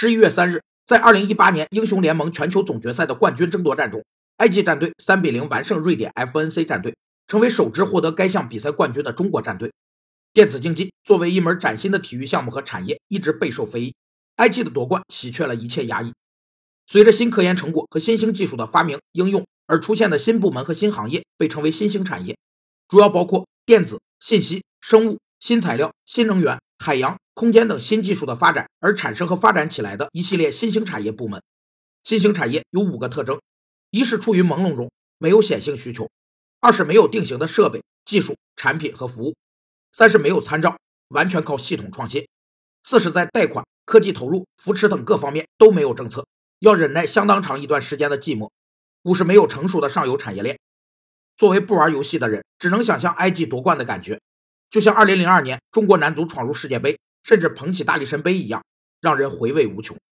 十一月三日，在二零一八年英雄联盟全球总决赛的冠军争夺战中，IG 战队三比零完胜瑞典 FNC 战队，成为首支获得该项比赛冠军的中国战队。电子竞技作为一门崭新的体育项目和产业，一直备受非议。IG 的夺冠洗却了一切压抑。随着新科研成果和新兴技术的发明应用而出现的新部门和新行业，被称为新兴产业，主要包括电子、信息、生物、新材料、新能源、海洋、空间等新技术的发展而产生和发展起来的一系列新兴产业部门。新兴产业有五个特征：一是处于朦胧中，没有显性需求；二是没有定型的设备、技术、产品和服务；三是没有参照，完全靠系统创新；四是在贷款、科技投入、扶持等各方面都没有政策。要忍耐相当长一段时间的寂寞，五是没有成熟的上游产业链。作为不玩游戏的人，只能想象 IG 夺冠的感觉，就像二零零二年中国男足闯入世界杯，甚至捧起大力神杯一样，让人回味无穷。